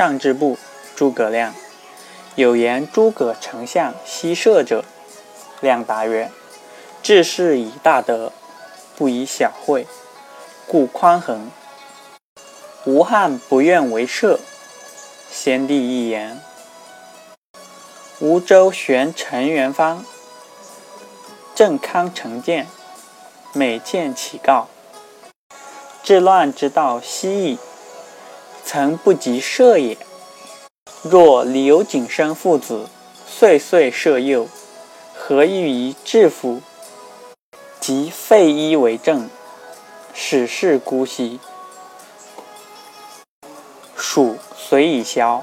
上之部，诸葛亮。有言诸葛丞相西射者，亮答曰：“治世以大德，不以小惠，故宽衡。吴汉不愿为射。”先帝一言。吴州玄陈元方，郑康成建，每见其告。治乱之道希矣，曾不及射也。若刘景升父子，岁岁射幼，何欲以治府？即废一为政，使事姑息。蜀虽已消。